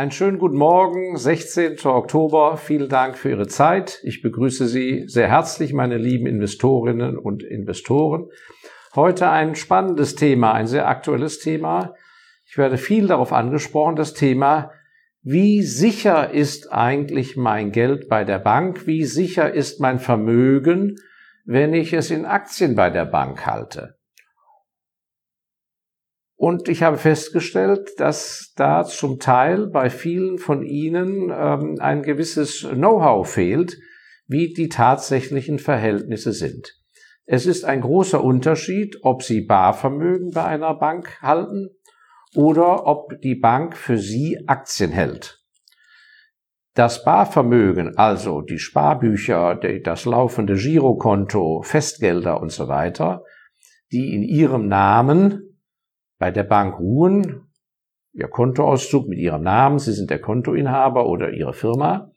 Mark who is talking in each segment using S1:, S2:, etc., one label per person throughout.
S1: Einen schönen guten Morgen, 16. Oktober. Vielen Dank für Ihre Zeit. Ich begrüße Sie sehr herzlich, meine lieben Investorinnen und Investoren. Heute ein spannendes Thema, ein sehr aktuelles Thema. Ich werde viel darauf angesprochen, das Thema, wie sicher ist eigentlich mein Geld bei der Bank? Wie sicher ist mein Vermögen, wenn ich es in Aktien bei der Bank halte? Und ich habe festgestellt, dass da zum Teil bei vielen von Ihnen ähm, ein gewisses Know-how fehlt, wie die tatsächlichen Verhältnisse sind. Es ist ein großer Unterschied, ob Sie Barvermögen bei einer Bank halten oder ob die Bank für Sie Aktien hält. Das Barvermögen, also die Sparbücher, das laufende Girokonto, Festgelder und so weiter, die in Ihrem Namen bei der Bank ruhen, Ihr Kontoauszug mit Ihrem Namen, Sie sind der Kontoinhaber oder Ihre Firma.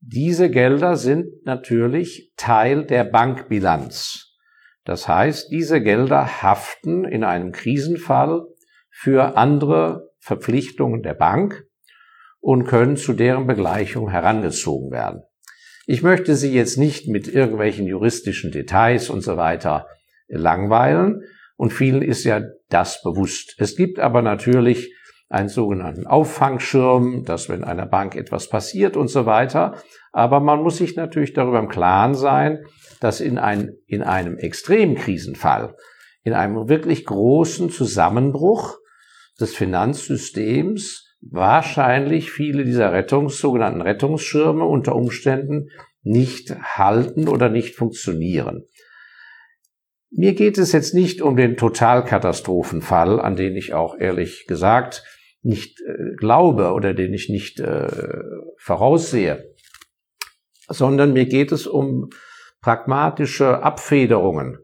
S1: Diese Gelder sind natürlich Teil der Bankbilanz. Das heißt, diese Gelder haften in einem Krisenfall für andere Verpflichtungen der Bank und können zu deren Begleichung herangezogen werden. Ich möchte Sie jetzt nicht mit irgendwelchen juristischen Details und so weiter langweilen, und vielen ist ja das bewusst. Es gibt aber natürlich einen sogenannten Auffangschirm, dass wenn einer Bank etwas passiert und so weiter. Aber man muss sich natürlich darüber im Klaren sein, dass in, ein, in einem Extremkrisenfall, in einem wirklich großen Zusammenbruch des Finanzsystems wahrscheinlich viele dieser Rettungs, sogenannten Rettungsschirme unter Umständen nicht halten oder nicht funktionieren. Mir geht es jetzt nicht um den Totalkatastrophenfall, an den ich auch ehrlich gesagt nicht äh, glaube oder den ich nicht äh, voraussehe, sondern mir geht es um pragmatische Abfederungen,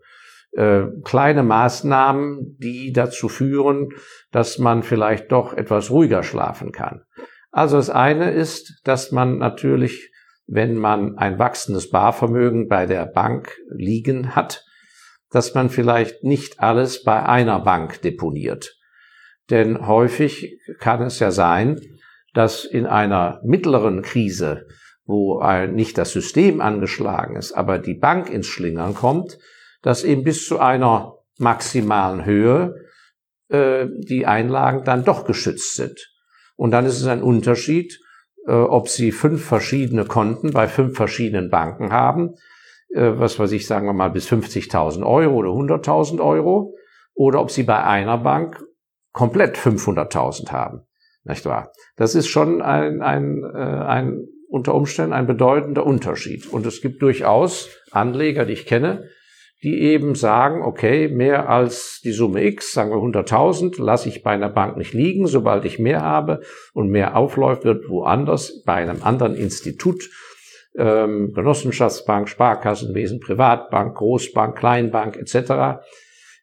S1: äh, kleine Maßnahmen, die dazu führen, dass man vielleicht doch etwas ruhiger schlafen kann. Also das eine ist, dass man natürlich, wenn man ein wachsendes Barvermögen bei der Bank liegen hat, dass man vielleicht nicht alles bei einer Bank deponiert. Denn häufig kann es ja sein, dass in einer mittleren Krise, wo nicht das System angeschlagen ist, aber die Bank ins Schlingern kommt, dass eben bis zu einer maximalen Höhe äh, die Einlagen dann doch geschützt sind. Und dann ist es ein Unterschied, äh, ob Sie fünf verschiedene Konten bei fünf verschiedenen Banken haben was weiß ich, sagen wir mal, bis 50.000 Euro oder 100.000 Euro, oder ob sie bei einer Bank komplett 500.000 haben. Nicht wahr? Das ist schon ein, ein, äh, ein unter Umständen ein bedeutender Unterschied. Und es gibt durchaus Anleger, die ich kenne, die eben sagen, okay, mehr als die Summe X, sagen wir 100.000, lasse ich bei einer Bank nicht liegen. Sobald ich mehr habe und mehr aufläuft, wird woanders bei einem anderen Institut ähm, Genossenschaftsbank, Sparkassenwesen, Privatbank, Großbank, Kleinbank etc.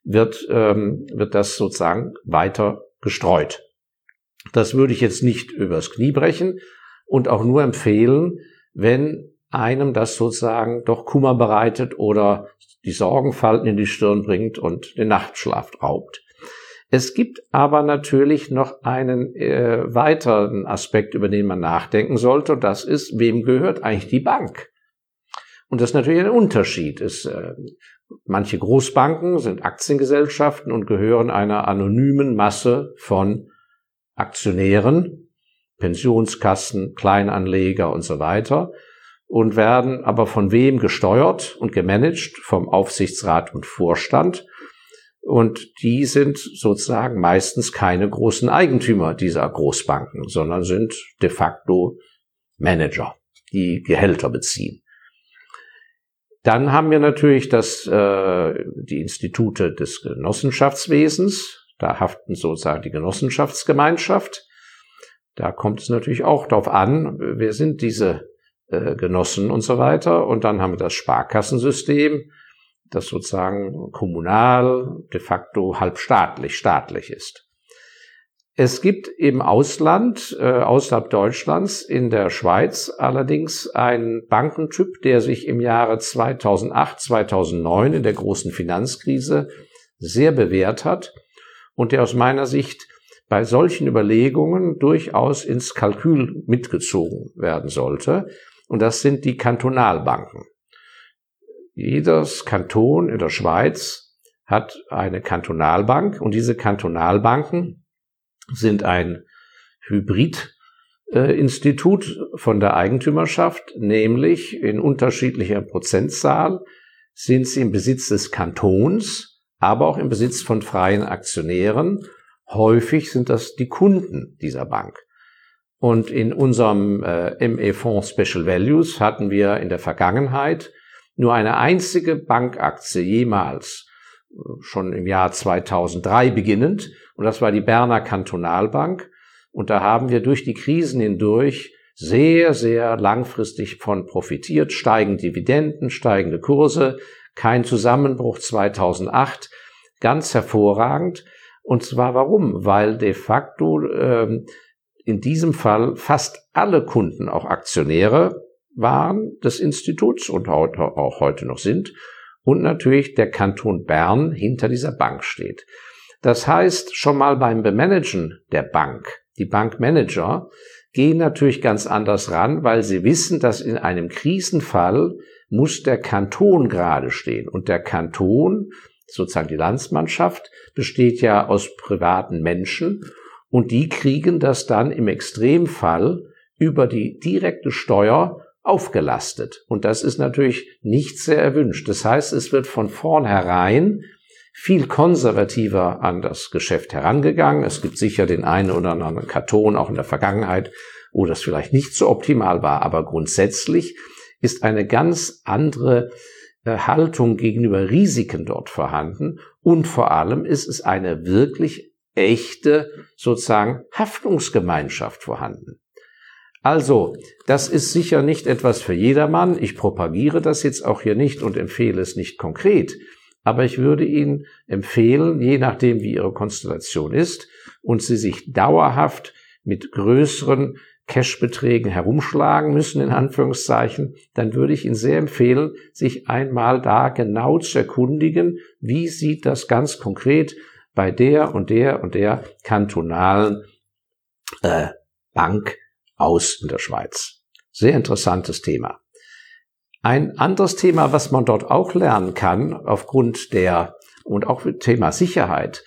S1: wird, ähm, wird das sozusagen weiter gestreut. Das würde ich jetzt nicht übers Knie brechen und auch nur empfehlen, wenn einem das sozusagen doch Kummer bereitet oder die Sorgenfalten in die Stirn bringt und den Nachtschlaf raubt. Es gibt aber natürlich noch einen äh, weiteren Aspekt, über den man nachdenken sollte, und das ist, wem gehört eigentlich die Bank? Und das ist natürlich ein Unterschied. Es, äh, manche Großbanken sind Aktiengesellschaften und gehören einer anonymen Masse von Aktionären, Pensionskassen, Kleinanleger und so weiter und werden aber von wem gesteuert und gemanagt? Vom Aufsichtsrat und Vorstand und die sind sozusagen meistens keine großen Eigentümer dieser Großbanken, sondern sind de facto Manager, die Gehälter beziehen. Dann haben wir natürlich das, äh, die Institute des Genossenschaftswesens. Da haften sozusagen die Genossenschaftsgemeinschaft. Da kommt es natürlich auch darauf an, wer sind diese äh, Genossen und so weiter. Und dann haben wir das Sparkassensystem das sozusagen kommunal, de facto halbstaatlich, staatlich ist. Es gibt im Ausland, äh, außerhalb Deutschlands, in der Schweiz allerdings einen Bankentyp, der sich im Jahre 2008, 2009 in der großen Finanzkrise sehr bewährt hat und der aus meiner Sicht bei solchen Überlegungen durchaus ins Kalkül mitgezogen werden sollte. Und das sind die Kantonalbanken. Jedes Kanton in der Schweiz hat eine Kantonalbank und diese Kantonalbanken sind ein Hybridinstitut von der Eigentümerschaft, nämlich in unterschiedlicher Prozentzahl sind sie im Besitz des Kantons, aber auch im Besitz von freien Aktionären. Häufig sind das die Kunden dieser Bank. Und in unserem äh, ME-Fonds Special Values hatten wir in der Vergangenheit nur eine einzige Bankaktie jemals, äh, schon im Jahr 2003 beginnend, und das war die Berner Kantonalbank. Und da haben wir durch die Krisen hindurch sehr, sehr langfristig von profitiert. Steigende Dividenden, steigende Kurse, kein Zusammenbruch 2008, ganz hervorragend. Und zwar warum? Weil de facto ähm, in diesem Fall fast alle Kunden auch Aktionäre waren des Instituts und auch heute noch sind und natürlich der Kanton Bern hinter dieser Bank steht. Das heißt, schon mal beim Bemanagen der Bank, die Bankmanager gehen natürlich ganz anders ran, weil sie wissen, dass in einem Krisenfall muss der Kanton gerade stehen. Und der Kanton, sozusagen die Landsmannschaft, besteht ja aus privaten Menschen und die kriegen das dann im Extremfall über die direkte Steuer aufgelastet. Und das ist natürlich nicht sehr erwünscht. Das heißt, es wird von vornherein viel konservativer an das Geschäft herangegangen. Es gibt sicher den einen oder anderen Karton auch in der Vergangenheit, wo das vielleicht nicht so optimal war, aber grundsätzlich ist eine ganz andere äh, Haltung gegenüber Risiken dort vorhanden und vor allem ist es eine wirklich echte sozusagen Haftungsgemeinschaft vorhanden. Also, das ist sicher nicht etwas für jedermann. Ich propagiere das jetzt auch hier nicht und empfehle es nicht konkret. Aber ich würde Ihnen empfehlen, je nachdem wie Ihre Konstellation ist und Sie sich dauerhaft mit größeren Cashbeträgen herumschlagen müssen, in Anführungszeichen, dann würde ich Ihnen sehr empfehlen, sich einmal da genau zu erkundigen, wie sieht das ganz konkret bei der und der und der kantonalen äh, Bank aus in der Schweiz. Sehr interessantes Thema. Ein anderes Thema, was man dort auch lernen kann, aufgrund der und auch Thema Sicherheit,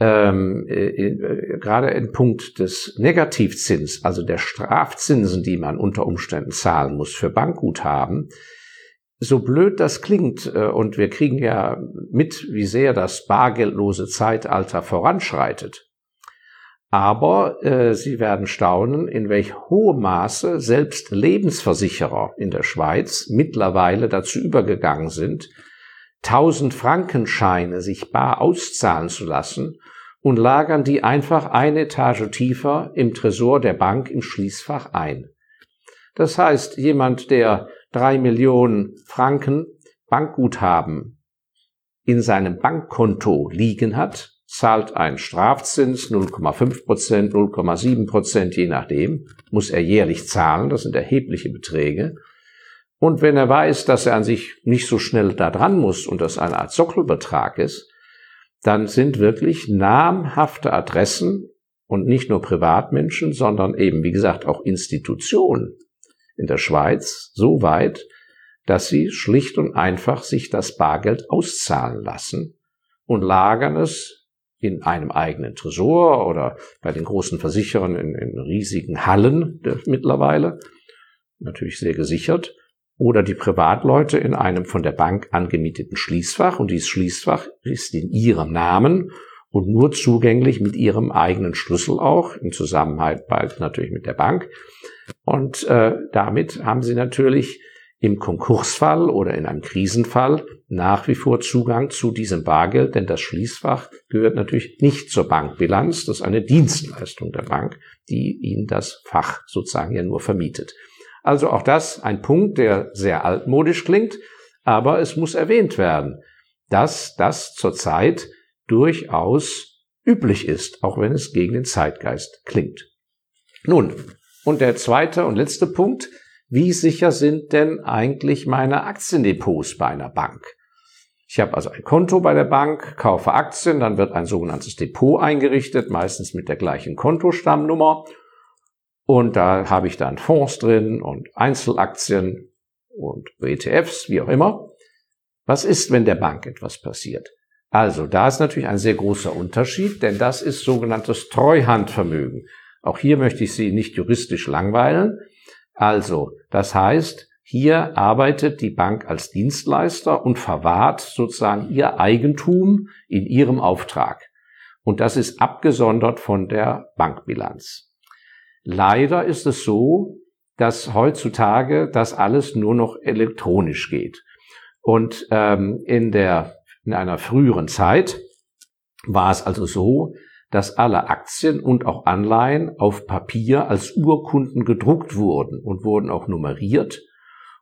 S1: ähm, äh, äh, gerade im Punkt des Negativzins, also der Strafzinsen, die man unter Umständen zahlen muss für Bankguthaben, so blöd das klingt, äh, und wir kriegen ja mit, wie sehr das bargeldlose Zeitalter voranschreitet, aber äh, Sie werden staunen, in welch hohem Maße selbst Lebensversicherer in der Schweiz mittlerweile dazu übergegangen sind, 1000 Frankenscheine sich bar auszahlen zu lassen und lagern die einfach eine Etage tiefer im Tresor der Bank im Schließfach ein. Das heißt, jemand, der drei Millionen Franken Bankguthaben in seinem Bankkonto liegen hat, zahlt einen Strafzins 0,5 Prozent, 0,7 Prozent, je nachdem, muss er jährlich zahlen. Das sind erhebliche Beträge. Und wenn er weiß, dass er an sich nicht so schnell da dran muss und das eine Art Sockelbetrag ist, dann sind wirklich namhafte Adressen und nicht nur Privatmenschen, sondern eben, wie gesagt, auch Institutionen in der Schweiz so weit, dass sie schlicht und einfach sich das Bargeld auszahlen lassen und lagern es in einem eigenen Tresor oder bei den großen Versicherern in, in riesigen Hallen mittlerweile, natürlich sehr gesichert, oder die Privatleute in einem von der Bank angemieteten Schließfach und dieses Schließfach ist in ihrem Namen und nur zugänglich mit ihrem eigenen Schlüssel auch, in Zusammenarbeit natürlich mit der Bank. Und äh, damit haben sie natürlich im Konkursfall oder in einem Krisenfall nach wie vor Zugang zu diesem Bargeld, denn das Schließfach gehört natürlich nicht zur Bankbilanz. Das ist eine Dienstleistung der Bank, die Ihnen das Fach sozusagen ja nur vermietet. Also auch das ein Punkt, der sehr altmodisch klingt, aber es muss erwähnt werden, dass das zurzeit durchaus üblich ist, auch wenn es gegen den Zeitgeist klingt. Nun, und der zweite und letzte Punkt, wie sicher sind denn eigentlich meine Aktiendepots bei einer Bank? Ich habe also ein Konto bei der Bank, kaufe Aktien, dann wird ein sogenanntes Depot eingerichtet, meistens mit der gleichen Kontostammnummer. Und da habe ich dann Fonds drin und Einzelaktien und ETFs, wie auch immer. Was ist, wenn der Bank etwas passiert? Also, da ist natürlich ein sehr großer Unterschied, denn das ist sogenanntes Treuhandvermögen. Auch hier möchte ich Sie nicht juristisch langweilen. Also, das heißt, hier arbeitet die Bank als Dienstleister und verwahrt sozusagen ihr Eigentum in ihrem Auftrag. Und das ist abgesondert von der Bankbilanz. Leider ist es so, dass heutzutage das alles nur noch elektronisch geht. Und ähm, in der in einer früheren Zeit war es also so, dass alle Aktien und auch Anleihen auf Papier als Urkunden gedruckt wurden und wurden auch nummeriert.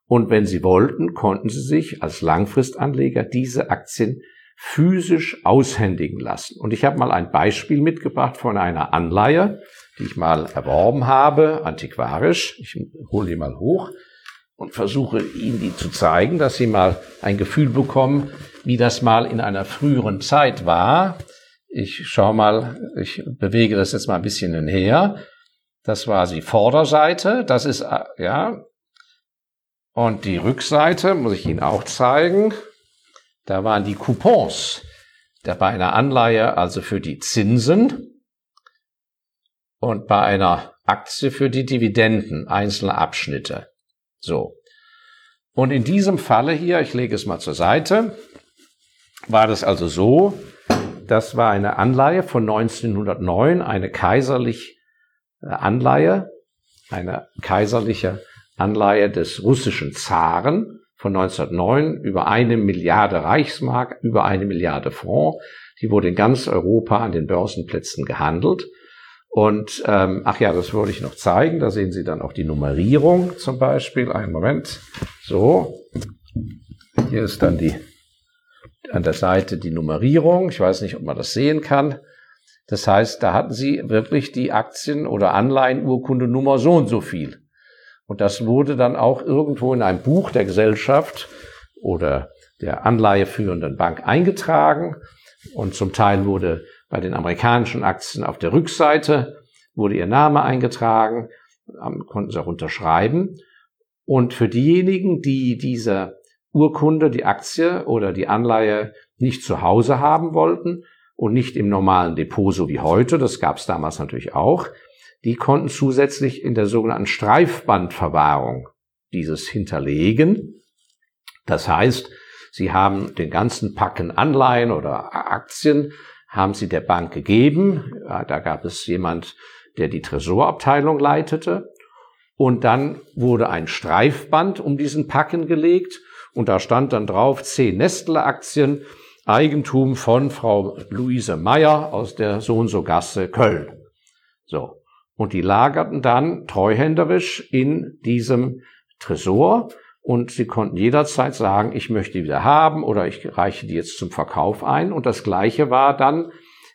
S1: Und wenn Sie wollten, konnten Sie sich als Langfristanleger diese Aktien physisch aushändigen lassen. Und ich habe mal ein Beispiel mitgebracht von einer Anleihe, die ich mal erworben habe, antiquarisch. Ich hole die mal hoch und versuche Ihnen die zu zeigen, dass Sie mal ein Gefühl bekommen, wie das mal in einer früheren Zeit war. Ich schau mal, ich bewege das jetzt mal ein bisschen her. Das war die Vorderseite, das ist, ja. Und die Rückseite muss ich Ihnen auch zeigen. Da waren die Coupons. Da bei einer Anleihe also für die Zinsen und bei einer Aktie für die Dividenden, einzelne Abschnitte. So. Und in diesem Falle hier, ich lege es mal zur Seite, war das also so, das war eine Anleihe von 1909, eine kaiserliche äh, Anleihe, eine kaiserliche Anleihe des russischen Zaren von 1909 über eine Milliarde Reichsmark, über eine Milliarde Franc. Die wurde in ganz Europa an den Börsenplätzen gehandelt. Und ähm, ach ja, das wollte ich noch zeigen. Da sehen Sie dann auch die Nummerierung zum Beispiel. Einen Moment. So. Hier ist dann die an der Seite die Nummerierung. Ich weiß nicht, ob man das sehen kann. Das heißt, da hatten Sie wirklich die Aktien- oder Anleihenurkunde Nummer so und so viel. Und das wurde dann auch irgendwo in einem Buch der Gesellschaft oder der anleiheführenden Bank eingetragen. Und zum Teil wurde bei den amerikanischen Aktien auf der Rückseite wurde ihr Name eingetragen, konnten sie auch unterschreiben. Und für diejenigen, die diese Urkunde, die Aktie oder die Anleihe nicht zu Hause haben wollten und nicht im normalen Depot so wie heute, das gab es damals natürlich auch, die konnten zusätzlich in der sogenannten Streifbandverwahrung dieses hinterlegen. Das heißt, sie haben den ganzen Packen Anleihen oder Aktien haben sie der Bank gegeben. Da gab es jemand, der die Tresorabteilung leitete. Und dann wurde ein Streifband um diesen Packen gelegt und da stand dann drauf zehn Nestle-Aktien, Eigentum von Frau Luise Meyer aus der So und so Gasse Köln. So. Und die lagerten dann treuhänderisch in diesem Tresor und sie konnten jederzeit sagen, ich möchte die wieder haben oder ich reiche die jetzt zum Verkauf ein. Und das Gleiche war dann,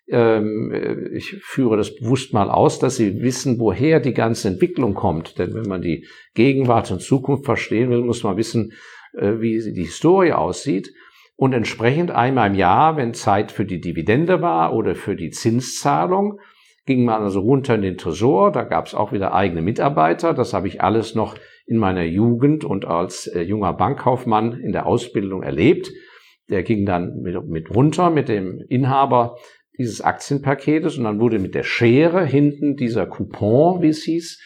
S1: ähm, ich führe das bewusst mal aus, dass sie wissen, woher die ganze Entwicklung kommt. Denn wenn man die Gegenwart und Zukunft verstehen will, muss man wissen, äh, wie die Historie aussieht. Und entsprechend einmal im Jahr, wenn Zeit für die Dividende war oder für die Zinszahlung, ging man also runter in den Tresor. Da gab es auch wieder eigene Mitarbeiter. Das habe ich alles noch in meiner Jugend und als äh, junger Bankkaufmann in der Ausbildung erlebt. Der ging dann mit, mit runter mit dem Inhaber dieses Aktienpaketes und dann wurde mit der Schere hinten dieser Coupon, wie es hieß,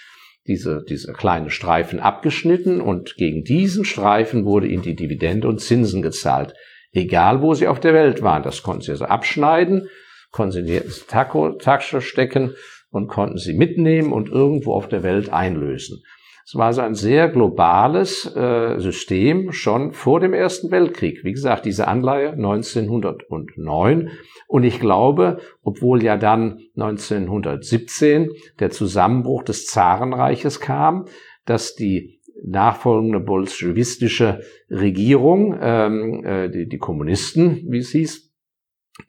S1: diese, diese kleine Streifen abgeschnitten und gegen diesen Streifen wurde ihnen die Dividende und Zinsen gezahlt. Egal, wo sie auf der Welt waren. Das konnten sie also abschneiden, konnten sie in die Tasche stecken und konnten sie mitnehmen und irgendwo auf der Welt einlösen. Es war so ein sehr globales äh, System schon vor dem Ersten Weltkrieg. Wie gesagt, diese Anleihe 1909. Und ich glaube, obwohl ja dann 1917 der Zusammenbruch des Zarenreiches kam, dass die nachfolgende bolschewistische Regierung, ähm, äh, die Kommunisten, wie es hieß,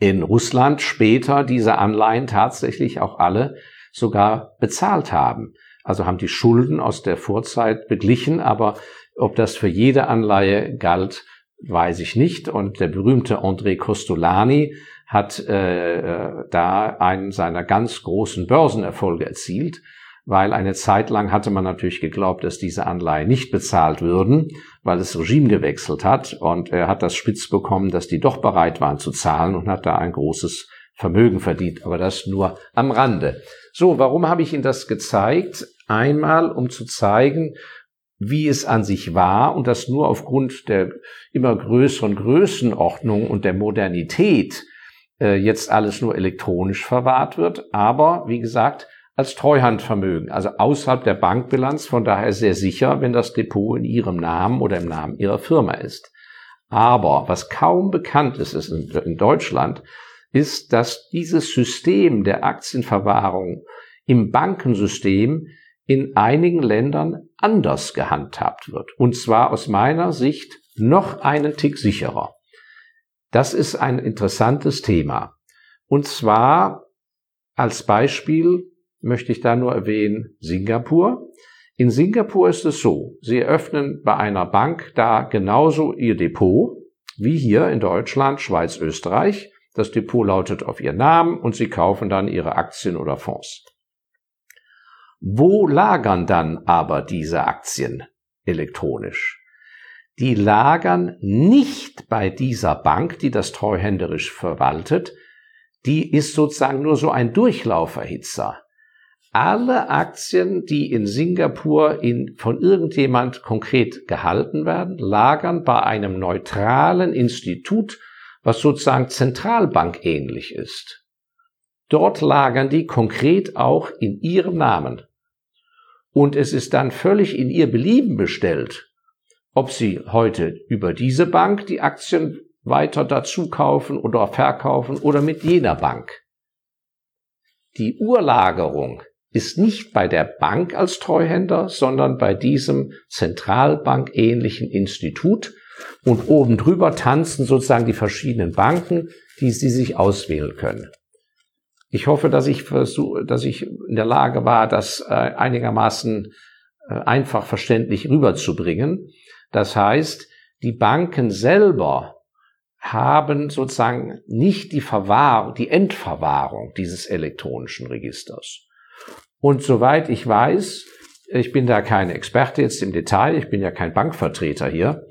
S1: in Russland später diese Anleihen tatsächlich auch alle sogar bezahlt haben also haben die Schulden aus der Vorzeit beglichen, aber ob das für jede Anleihe galt, weiß ich nicht. Und der berühmte André Costolani hat äh, äh, da einen seiner ganz großen Börsenerfolge erzielt, weil eine Zeit lang hatte man natürlich geglaubt, dass diese Anleihen nicht bezahlt würden, weil das Regime gewechselt hat. Und er hat das spitz bekommen, dass die doch bereit waren zu zahlen und hat da ein großes Vermögen verdient. Aber das nur am Rande. So, warum habe ich Ihnen das gezeigt? Einmal, um zu zeigen, wie es an sich war und das nur aufgrund der immer größeren Größenordnung und der Modernität äh, jetzt alles nur elektronisch verwahrt wird, aber wie gesagt, als Treuhandvermögen, also außerhalb der Bankbilanz, von daher sehr sicher, wenn das Depot in Ihrem Namen oder im Namen Ihrer Firma ist. Aber was kaum bekannt ist, ist in Deutschland, ist, dass dieses System der Aktienverwahrung im Bankensystem in einigen Ländern anders gehandhabt wird. Und zwar aus meiner Sicht noch einen Tick sicherer. Das ist ein interessantes Thema. Und zwar als Beispiel möchte ich da nur erwähnen Singapur. In Singapur ist es so, Sie eröffnen bei einer Bank da genauso Ihr Depot wie hier in Deutschland, Schweiz, Österreich. Das Depot lautet auf Ihren Namen und Sie kaufen dann Ihre Aktien oder Fonds. Wo lagern dann aber diese Aktien elektronisch? Die lagern nicht bei dieser Bank, die das treuhänderisch verwaltet. Die ist sozusagen nur so ein Durchlauferhitzer. Alle Aktien, die in Singapur in, von irgendjemand konkret gehalten werden, lagern bei einem neutralen Institut, was sozusagen Zentralbank ähnlich ist. Dort lagern die konkret auch in ihrem Namen. Und es ist dann völlig in ihr Belieben bestellt, ob Sie heute über diese Bank die Aktien weiter dazu kaufen oder verkaufen oder mit jener Bank. Die Urlagerung ist nicht bei der Bank als Treuhänder, sondern bei diesem Zentralbank-ähnlichen Institut. Und oben drüber tanzen sozusagen die verschiedenen Banken, die Sie sich auswählen können. Ich hoffe, dass ich versuche, dass ich in der Lage war, das äh, einigermaßen äh, einfach verständlich rüberzubringen. Das heißt, die Banken selber haben sozusagen nicht die Verwahrung, die Endverwahrung dieses elektronischen Registers. Und soweit ich weiß, ich bin da kein Experte jetzt im Detail, ich bin ja kein Bankvertreter hier,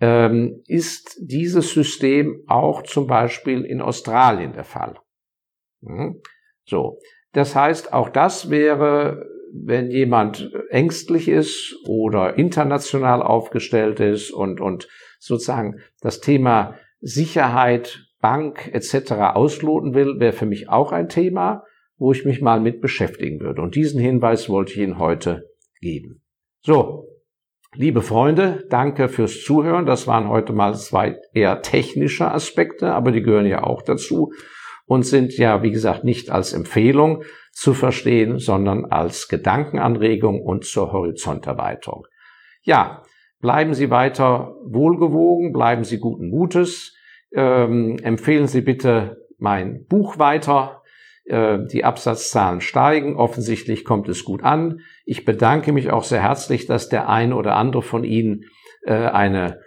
S1: ähm, ist dieses System auch zum Beispiel in Australien der Fall. Mhm. So. Das heißt, auch das wäre, wenn jemand ängstlich ist oder international aufgestellt ist und, und sozusagen das Thema Sicherheit, Bank etc. ausloten will, wäre für mich auch ein Thema, wo ich mich mal mit beschäftigen würde. Und diesen Hinweis wollte ich Ihnen heute geben. So, liebe Freunde, danke fürs Zuhören. Das waren heute mal zwei eher technische Aspekte, aber die gehören ja auch dazu und sind ja, wie gesagt, nicht als Empfehlung zu verstehen, sondern als Gedankenanregung und zur Horizonterweiterung. Ja, bleiben Sie weiter wohlgewogen, bleiben Sie guten Mutes, ähm, empfehlen Sie bitte mein Buch weiter. Äh, die Absatzzahlen steigen, offensichtlich kommt es gut an. Ich bedanke mich auch sehr herzlich, dass der eine oder andere von Ihnen äh, eine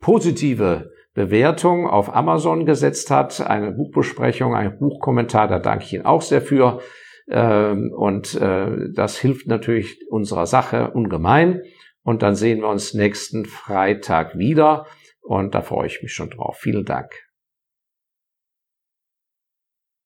S1: positive Bewertung auf Amazon gesetzt hat, eine Buchbesprechung, ein Buchkommentar, da danke ich Ihnen auch sehr für. Ähm, und äh, das hilft natürlich unserer Sache ungemein. Und dann sehen wir uns nächsten Freitag wieder. Und da freue ich mich schon drauf. Vielen Dank.